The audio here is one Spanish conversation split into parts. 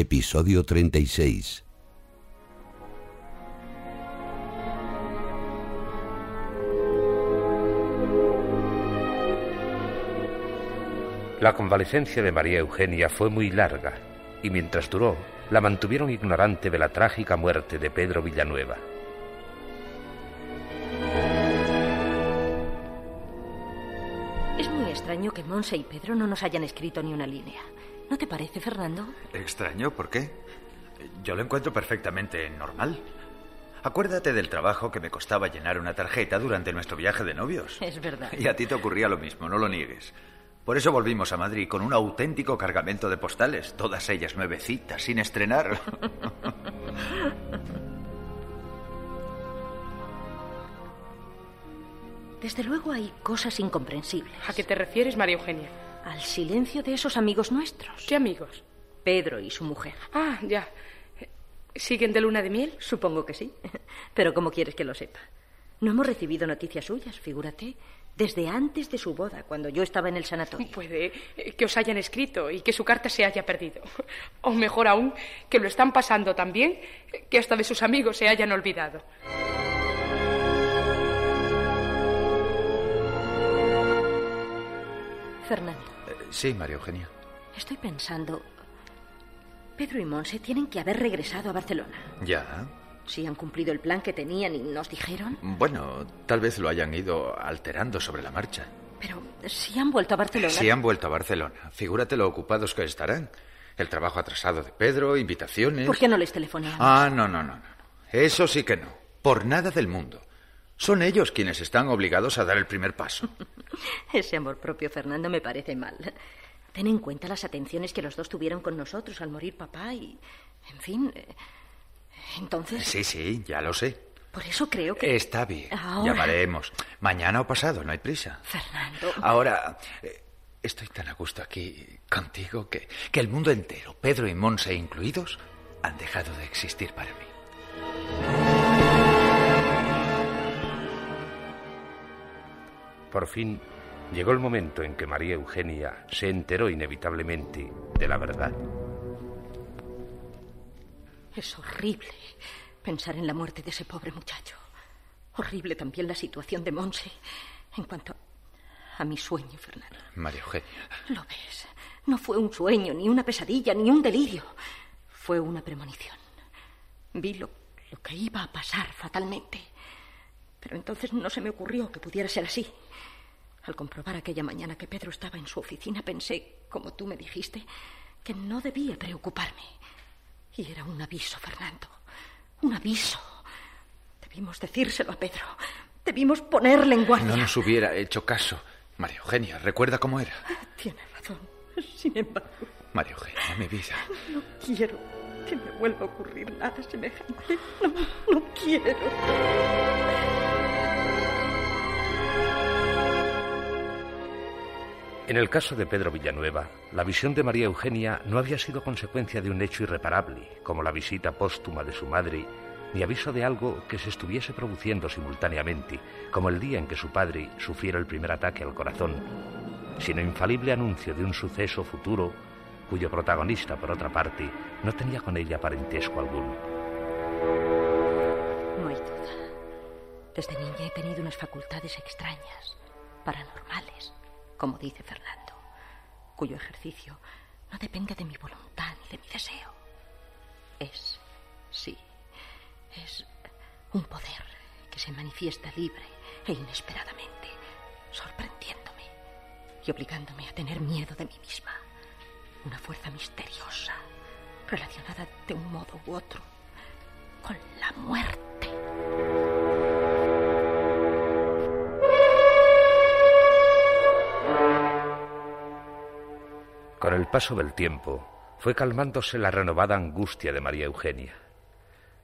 Episodio 36. La convalecencia de María Eugenia fue muy larga y mientras duró, la mantuvieron ignorante de la trágica muerte de Pedro Villanueva. Es muy extraño que Monse y Pedro no nos hayan escrito ni una línea. ¿No te parece, Fernando? ¿Extraño? ¿Por qué? Yo lo encuentro perfectamente normal. Acuérdate del trabajo que me costaba llenar una tarjeta durante nuestro viaje de novios. Es verdad. Y a ti te ocurría lo mismo, no lo niegues. Por eso volvimos a Madrid con un auténtico cargamento de postales, todas ellas nuevecitas, sin estrenar. Desde luego hay cosas incomprensibles. ¿A qué te refieres, María Eugenia? Al silencio de esos amigos nuestros. ¿Qué amigos? Pedro y su mujer. Ah, ya. ¿Siguen de luna de miel? Supongo que sí. Pero ¿cómo quieres que lo sepa? No hemos recibido noticias suyas, figúrate. Desde antes de su boda, cuando yo estaba en el sanatorio. Puede que os hayan escrito y que su carta se haya perdido. O mejor aún, que lo están pasando tan bien que hasta de sus amigos se hayan olvidado. Fernando, Eh, sí, María Eugenia. estoy pensando. Pedro y Monse tienen que haber regresado a Barcelona. Ya. Si han cumplido el plan que tenían y nos dijeron. Bueno, tal vez lo hayan ido alterando sobre la marcha. Pero si han vuelto a Barcelona. Si han vuelto a Barcelona, figúrate lo ocupados que estarán. El trabajo atrasado de Pedro, invitaciones. ¿Por qué no les telefoneamos? Ah, no, no, no, no. Eso sí que no. Por nada del mundo. Son ellos quienes están obligados a dar el primer paso. Ese amor propio, Fernando, me parece mal. Ten en cuenta las atenciones que los dos tuvieron con nosotros al morir papá y. En fin. eh, Entonces. Sí, sí, ya lo sé. Por eso creo que. Está bien. Ahora- Llamaremos. Mañana o pasado, no hay prisa. Fernando. Ahora, eh, estoy tan a gusto aquí contigo que, que el mundo entero, Pedro y Monse incluidos, han dejado de existir para mí. Por fin llegó el momento en que María Eugenia se enteró inevitablemente de la verdad. Es horrible pensar en la muerte de ese pobre muchacho. Horrible también la situación de Monse en cuanto a mi sueño, Fernando. María Eugenia. Lo ves. No fue un sueño, ni una pesadilla, ni un delirio. Fue una premonición. Vi lo, lo que iba a pasar fatalmente. Pero entonces no se me ocurrió que pudiera ser así. Al comprobar aquella mañana que Pedro estaba en su oficina, pensé, como tú me dijiste, que no debía preocuparme. Y era un aviso, Fernando. Un aviso. Debimos decírselo a Pedro. Debimos ponerle en guardia. No nos hubiera hecho caso. María Eugenia, recuerda cómo era. Tiene razón. Sin embargo, María Eugenia, mi vida. no quiero que me vuelva a ocurrir nada semejante. No, no quiero. En el caso de Pedro Villanueva, la visión de María Eugenia no había sido consecuencia de un hecho irreparable, como la visita póstuma de su madre, ni aviso de algo que se estuviese produciendo simultáneamente, como el día en que su padre sufriera el primer ataque al corazón, sino infalible anuncio de un suceso futuro cuyo protagonista, por otra parte, no tenía con ella parentesco alguno. No hay duda. Desde niña he tenido unas facultades extrañas, paranormales, como dice Fernando, cuyo ejercicio no depende de mi voluntad ni de mi deseo. Es, sí, es un poder que se manifiesta libre e inesperadamente, sorprendiéndome y obligándome a tener miedo de mí misma. Una fuerza misteriosa, relacionada de un modo u otro con la muerte. Con el paso del tiempo, fue calmándose la renovada angustia de María Eugenia.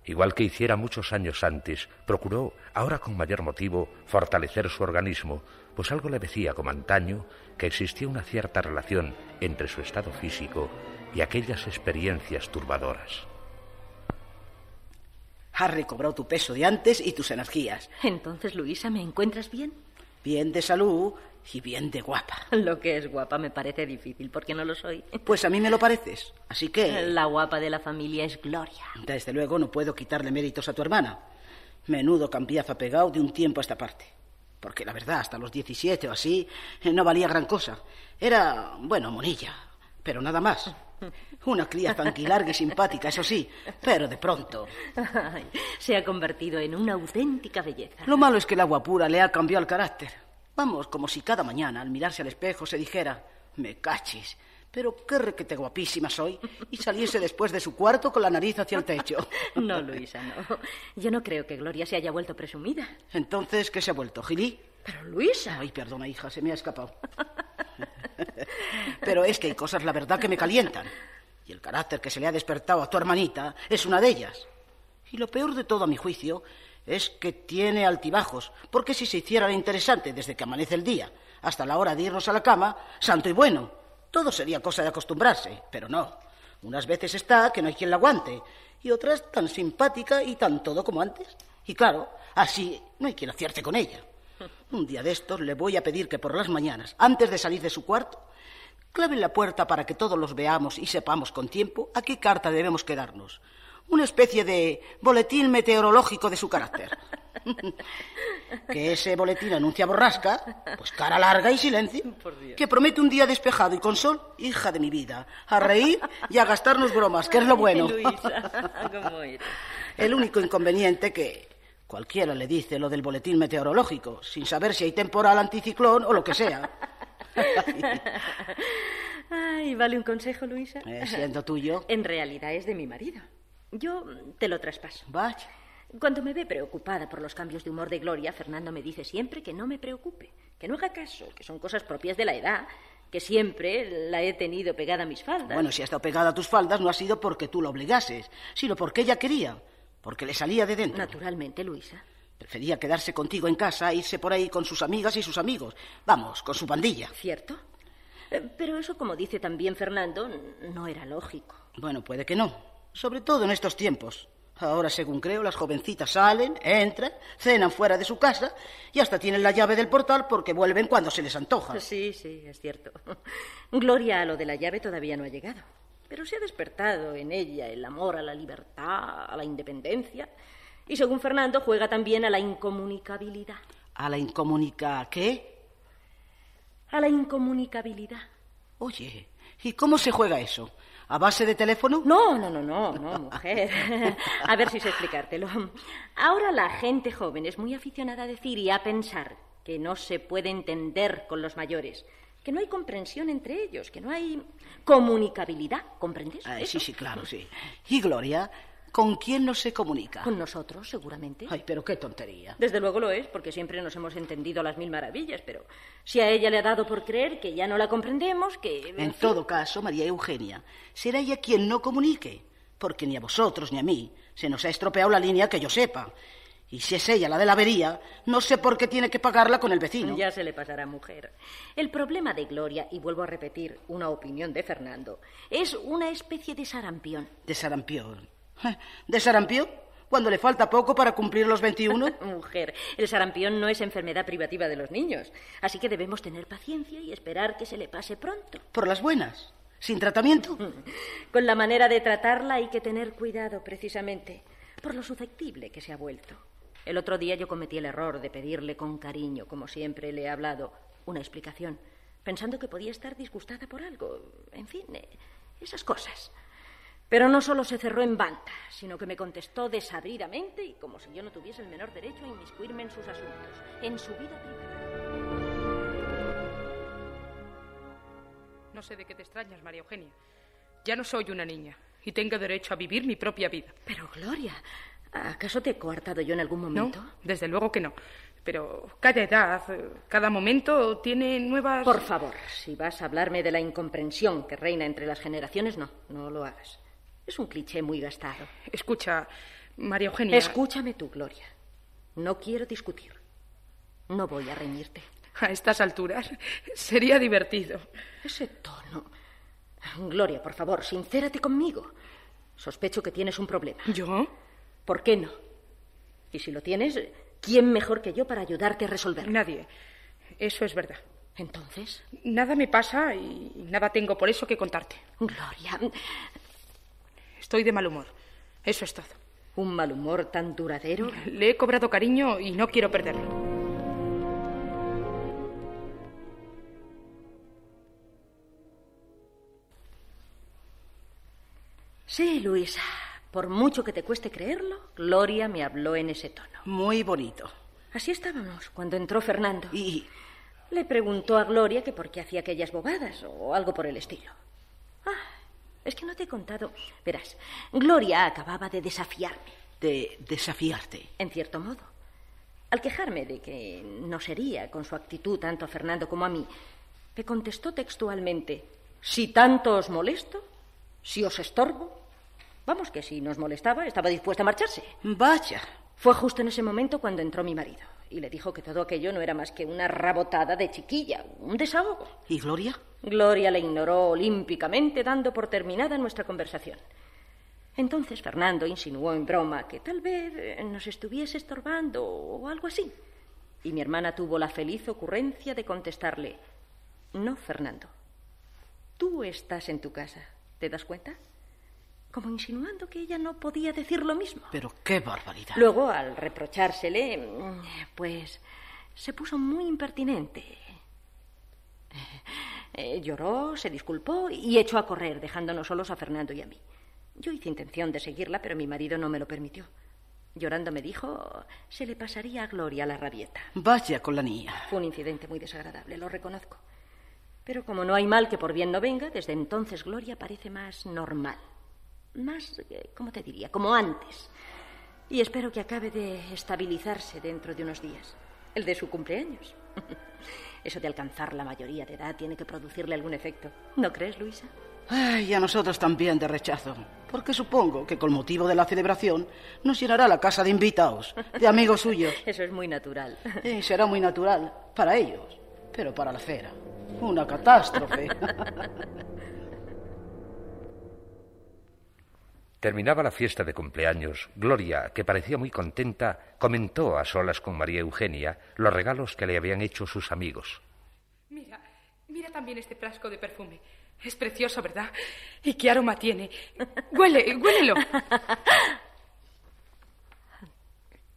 Igual que hiciera muchos años antes, procuró, ahora con mayor motivo, fortalecer su organismo, pues algo le decía, como antaño, que existía una cierta relación entre su estado físico y aquellas experiencias turbadoras. Has recobrado tu peso de antes y tus energías. Entonces, Luisa, ¿me encuentras bien? Bien de salud y bien de guapa. Lo que es guapa me parece difícil, porque no lo soy. Pues a mí me lo pareces. Así que... La guapa de la familia es Gloria. Desde luego no puedo quitarle méritos a tu hermana. Menudo cambiazo pegado de un tiempo a esta parte. Porque la verdad, hasta los 17 o así, no valía gran cosa. Era, bueno, monilla, pero nada más. Una cría tan larga y simpática, eso sí, pero de pronto. Ay, se ha convertido en una auténtica belleza. Lo malo es que el agua pura le ha cambiado el carácter. Vamos, como si cada mañana al mirarse al espejo se dijera, me cachis, pero qué requete guapísima soy, y saliese después de su cuarto con la nariz hacia el techo. No, Luisa, no. Yo no creo que Gloria se haya vuelto presumida. Entonces, ¿qué se ha vuelto, Gilí? Pero Luisa. Ay, perdona, hija, se me ha escapado. Pero es que hay cosas, la verdad, que me calientan. Y el carácter que se le ha despertado a tu hermanita es una de ellas. Y lo peor de todo, a mi juicio, es que tiene altibajos, porque si se hiciera interesante desde que amanece el día hasta la hora de irnos a la cama, santo y bueno, todo sería cosa de acostumbrarse, pero no. Unas veces está que no hay quien la aguante, y otras tan simpática y tan todo como antes. Y claro, así no hay quien acierte con ella. Un día de estos le voy a pedir que por las mañanas, antes de salir de su cuarto, claven la puerta para que todos los veamos y sepamos con tiempo a qué carta debemos quedarnos. Una especie de boletín meteorológico de su carácter. que ese boletín anuncia borrasca, pues cara larga y silencio. Que promete un día despejado y con sol, hija de mi vida, a reír y a gastarnos bromas, que es lo bueno. El único inconveniente que cualquiera le dice lo del boletín meteorológico, sin saber si hay temporal, anticiclón o lo que sea. Ay, ¿vale un consejo, Luisa? Eh, siendo tuyo. En realidad es de mi marido. Yo te lo traspaso. Vaya. Cuando me ve preocupada por los cambios de humor de Gloria, Fernando me dice siempre que no me preocupe, que no haga caso, que son cosas propias de la edad, que siempre la he tenido pegada a mis faldas. Bueno, si ha estado pegada a tus faldas no ha sido porque tú la obligases, sino porque ella quería, porque le salía de dentro. Naturalmente, Luisa. Prefería quedarse contigo en casa, irse por ahí con sus amigas y sus amigos. Vamos, con su pandilla. ¿Cierto? Eh, pero eso, como dice también Fernando, no era lógico. Bueno, puede que no. Sobre todo en estos tiempos. Ahora, según creo, las jovencitas salen, entran, cenan fuera de su casa y hasta tienen la llave del portal porque vuelven cuando se les antoja. Sí, sí, es cierto. Gloria a lo de la llave todavía no ha llegado. Pero se ha despertado en ella el amor a la libertad, a la independencia. Y según Fernando, juega también a la incomunicabilidad. ¿A la incomunica qué? A la incomunicabilidad. Oye, ¿y cómo se juega eso? ¿A base de teléfono? No, no, no, no, no, mujer. a ver si sé explicártelo. Ahora la gente joven es muy aficionada a decir y a pensar que no se puede entender con los mayores, que no hay comprensión entre ellos, que no hay comunicabilidad, ¿comprendes? sí, sí, claro, sí. ¿Y Gloria? ¿Con quién no se comunica? Con nosotros, seguramente. Ay, pero qué tontería. Desde luego lo es, porque siempre nos hemos entendido las mil maravillas, pero si a ella le ha dado por creer que ya no la comprendemos, que... En, todo caso, María Eugenia, será ella quien no comunique, porque ni a vosotros ni a mí se nos ha estropeado la línea que yo sepa. Y si es ella la de la avería, no sé por qué tiene que pagarla con el vecino. Ya se le pasará, mujer. El problema de Gloria, y vuelvo a repetir una opinión de Fernando, es una especie de sarampión. ¿De sarampión? ¿De sarampión? Cuando le falta poco para cumplir los 21. Mujer, el sarampión no es enfermedad privativa de los niños, así que debemos tener paciencia y esperar que se le pase pronto. ¿Por las buenas? ¿Sin tratamiento? Con la manera de tratarla hay que tener cuidado, precisamente, por lo susceptible que se ha vuelto. El otro día yo cometí el error de pedirle con cariño, como siempre le he hablado, una explicación, pensando que podía estar disgustada por algo. En fin, eh, esas cosas. Pero no solo se cerró en banda, sino que me contestó desabridamente y como si yo no tuviese el menor derecho a inmiscuirme en sus asuntos, en su vida privada. No sé de qué te extrañas, María Eugenia. Ya no soy una niña y tengo derecho a vivir mi propia vida. Pero, Gloria, ¿acaso te he coartado yo en algún momento? No, desde luego que no. Pero cada edad, cada momento tiene nuevas... Por favor, si vas a hablarme de la incomprensión que reina entre las generaciones, no, no lo hagas. Es un cliché muy gastado. Escucha, María Eugenia. Escúchame tú, Gloria. No quiero discutir. No voy a reñirte. A estas alturas sería divertido. Ese tono. Gloria, por favor, sincérate conmigo. Sospecho que tienes un problema. ¿Yo? ¿Por qué no? Y si lo tienes, ¿quién mejor que yo para ayudarte a resolverlo? Nadie. Eso es verdad. Entonces. Nada me pasa y nada tengo por eso que contarte. Gloria. Estoy de mal humor. Eso es todo. ¿Un mal humor tan duradero? Le he cobrado cariño y no quiero perderlo. Sí, Luisa. Por mucho que te cueste creerlo, Gloria me habló en ese tono. Muy bonito. Así estábamos cuando entró Fernando. Y Le preguntó a Gloria que por qué hacía aquellas bobadas o algo por el estilo. Es que no te he contado. Verás, Gloria acababa de desafiarme, de desafiarte. en cierto modo. Al quejarme de que no sería con su actitud tanto a Fernando como a mí, me contestó textualmente, si tanto os molesto, si os estorbo. Vamos, que si nos molestaba, estaba dispuesta a marcharse. Vaya. Fue justo en ese momento cuando entró mi marido y le dijo que todo aquello no era más que una rabotada de chiquilla, un desahogo. ¿Y Gloria? Gloria le ignoró olímpicamente, dando por terminada nuestra conversación. Entonces Fernando insinuó en broma que tal vez eh, nos estuviese estorbando o algo así. Y mi hermana tuvo la feliz ocurrencia de contestarle, no, Fernando, tú estás en tu casa, ¿te das cuenta? Como insinuando que ella no podía decir lo mismo. Pero qué barbaridad. Luego, al reprochársele, pues se puso muy impertinente. Eh, lloró, se disculpó y echó a correr, dejándonos solos a Fernando y a mí. Yo hice intención de seguirla, pero mi marido no me lo permitió. Llorando me dijo, se le pasaría a Gloria la rabieta. Vaya con la niña. Fue un incidente muy desagradable, lo reconozco. Pero como no hay mal que por bien no venga, desde entonces Gloria parece más normal. Más, eh, ¿cómo te diría? Como antes. Y espero que acabe de estabilizarse dentro de unos días. El de su cumpleaños. Eso de alcanzar la mayoría de edad tiene que producirle algún efecto. ¿No crees, Luisa? Ay, y a nosotros también de rechazo. Porque supongo que con motivo de la celebración nos llenará la casa de invitados, de amigos suyos. Eso es muy natural. Y será muy natural para ellos, pero para la fera. Una catástrofe. Terminaba la fiesta de cumpleaños. Gloria, que parecía muy contenta, comentó a solas con María Eugenia los regalos que le habían hecho sus amigos. Mira, mira también este frasco de perfume. Es precioso, ¿verdad? ¿Y qué aroma tiene? Huele, huélelo.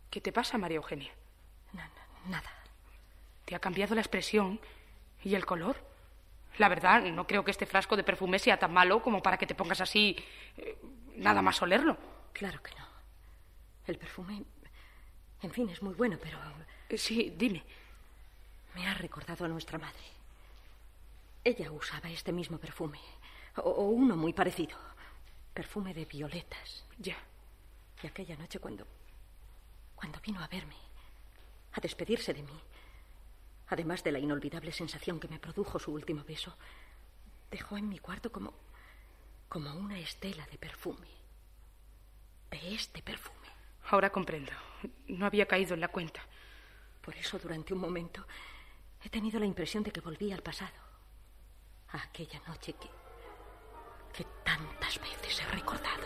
¿Qué te pasa, María Eugenia? Nada. ¿Te ha cambiado la expresión y el color? La verdad, no creo que este frasco de perfume sea tan malo como para que te pongas así eh, nada más olerlo. Claro que no. El perfume, en fin, es muy bueno, pero Eh, Sí, dime. me ha recordado a nuestra madre. Ella usaba este mismo perfume, o, o uno muy parecido. Perfume de violetas. Ya. Y aquella noche cuando... cuando vino a verme, a despedirse de mí, además de la inolvidable sensación que me produjo su último beso, dejó en mi cuarto como... como una estela de perfume. De este perfume. Ahora comprendo. No había caído en la cuenta. Por eso durante un momento he tenido la impresión de que volví al pasado. A aquella noche que... que tantas veces he recordado.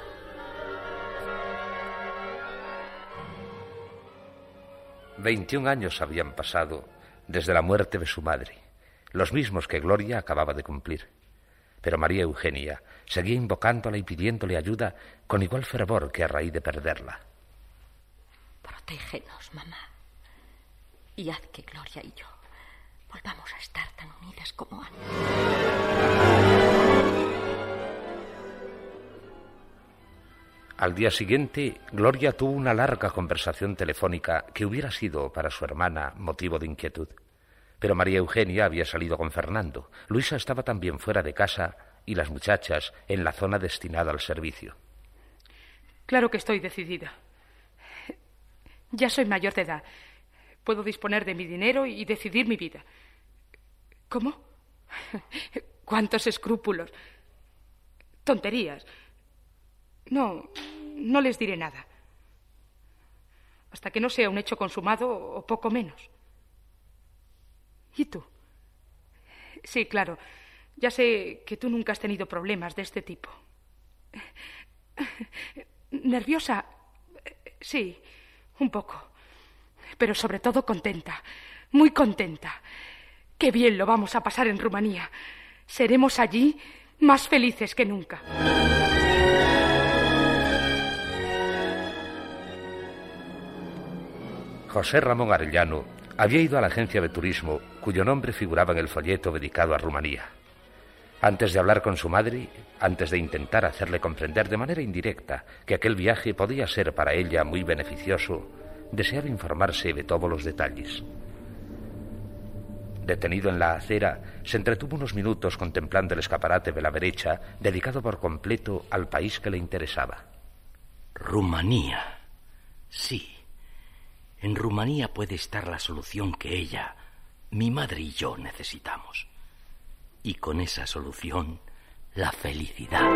Veintiún años habían pasado desde la muerte de su madre, los mismos que Gloria acababa de cumplir. Pero María Eugenia seguía invocándola y pidiéndole ayuda con igual fervor que a raíz de perderla. Protégenos, mamá. Y haz que Gloria y yo volvamos a estar tan unidas como antes. Al día siguiente, Gloria tuvo una larga conversación telefónica que hubiera sido para su hermana motivo de inquietud. Pero María Eugenia había salido con Fernando. Luisa estaba también fuera de casa y las muchachas en la zona destinada al servicio. Claro que estoy decidida. Ya soy mayor de edad. puedo disponer de mi dinero y decidir mi vida. ¿Cómo? ¿Cuántos escrúpulos? Tonterías. No, no les diré nada. Hasta que no sea un hecho consumado o poco menos. ¿Y tú? Sí, claro. Ya sé que tú nunca has tenido problemas de este tipo. ¿Nerviosa? Sí, un poco. Pero sobre todo contenta. Muy contenta. Qué bien lo vamos a pasar en Rumanía. Seremos allí más felices que nunca. José Ramón Arellano había ido a la agencia de turismo cuyo nombre figuraba en el folleto dedicado a Rumanía. Antes de hablar con su madre, antes de intentar hacerle comprender de manera indirecta que aquel viaje podía ser para ella muy beneficioso, deseaba informarse de todos los detalles. Detenido en la acera, se entretuvo unos minutos contemplando el escaparate de la derecha, dedicado por completo al país que le interesaba. Rumanía. Sí. En Rumanía puede estar la solución que ella, mi madre y yo necesitamos. Y con esa solución, la felicidad.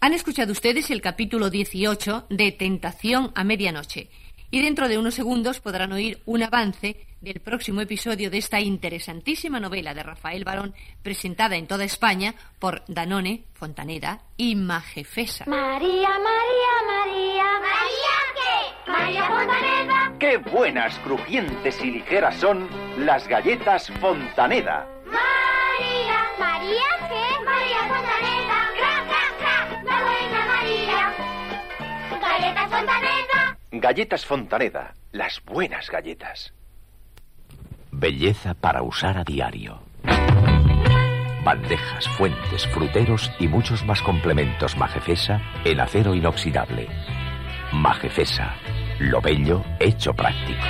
Han escuchado ustedes el capítulo 18 de Tentación a Medianoche y dentro de unos segundos podrán oír un avance del próximo episodio de esta interesantísima novela de Rafael Barón presentada en toda España por Danone, Fontaneda y Majefesa. María, María, María. ¿María qué? María Fontaneda. ¡Qué buenas, crujientes y ligeras son las galletas Fontaneda! María, María qué? María Fontaneda. Galletas Fontaneda, las buenas galletas. Belleza para usar a diario. Bandejas, fuentes, fruteros y muchos más complementos Majefesa en acero inoxidable. Majefesa, lo bello hecho práctico.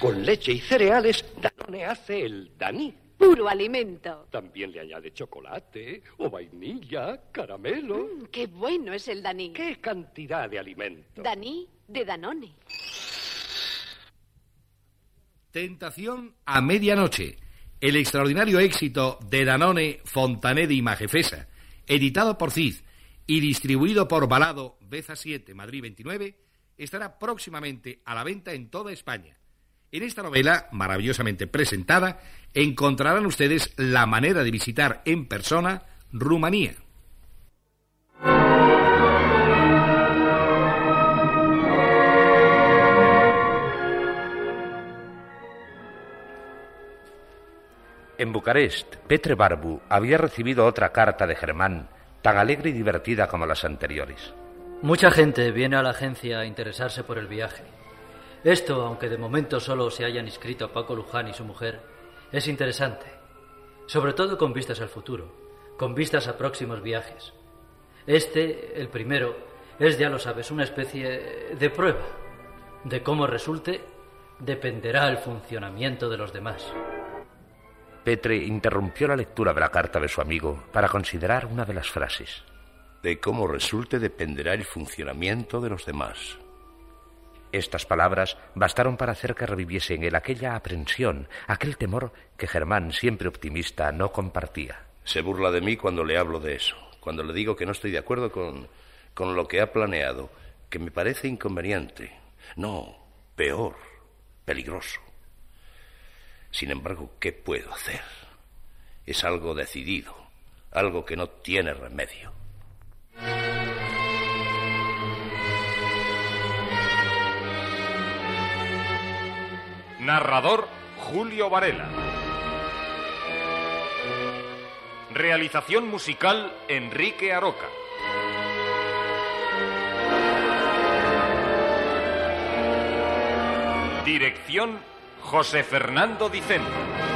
Con leche y cereales, Danone hace el Daní. Puro alimento. También le añade chocolate o vainilla, caramelo. Mm, qué bueno es el Daní. ¿Qué cantidad de alimento? Daní de Danone. Tentación a medianoche. El extraordinario éxito de Danone, Fontaneda y Majefesa, editado por CID y distribuido por Balado, Beza 7, Madrid 29, estará próximamente a la venta en toda España. En esta novela, maravillosamente presentada, encontrarán ustedes la manera de visitar en persona Rumanía. En Bucarest, Petre Barbu había recibido otra carta de Germán, tan alegre y divertida como las anteriores. Mucha gente viene a la agencia a interesarse por el viaje. Esto, aunque de momento solo se hayan inscrito Paco Luján y su mujer, es interesante, sobre todo con vistas al futuro, con vistas a próximos viajes. Este, el primero, es, ya lo sabes, una especie de prueba. De cómo resulte, dependerá el funcionamiento de los demás. Petre interrumpió la lectura de la carta de su amigo para considerar una de las frases. De cómo resulte dependerá el funcionamiento de los demás. Estas palabras bastaron para hacer que reviviese en él aquella aprensión, aquel temor que Germán, siempre optimista, no compartía. Se burla de mí cuando le hablo de eso, cuando le digo que no estoy de acuerdo con, con lo que ha planeado, que me parece inconveniente. No, peor, peligroso. Sin embargo, ¿qué puedo hacer? Es algo decidido, algo que no tiene remedio. Narrador Julio Varela. Realización musical Enrique Aroca. Dirección José Fernando Dicente.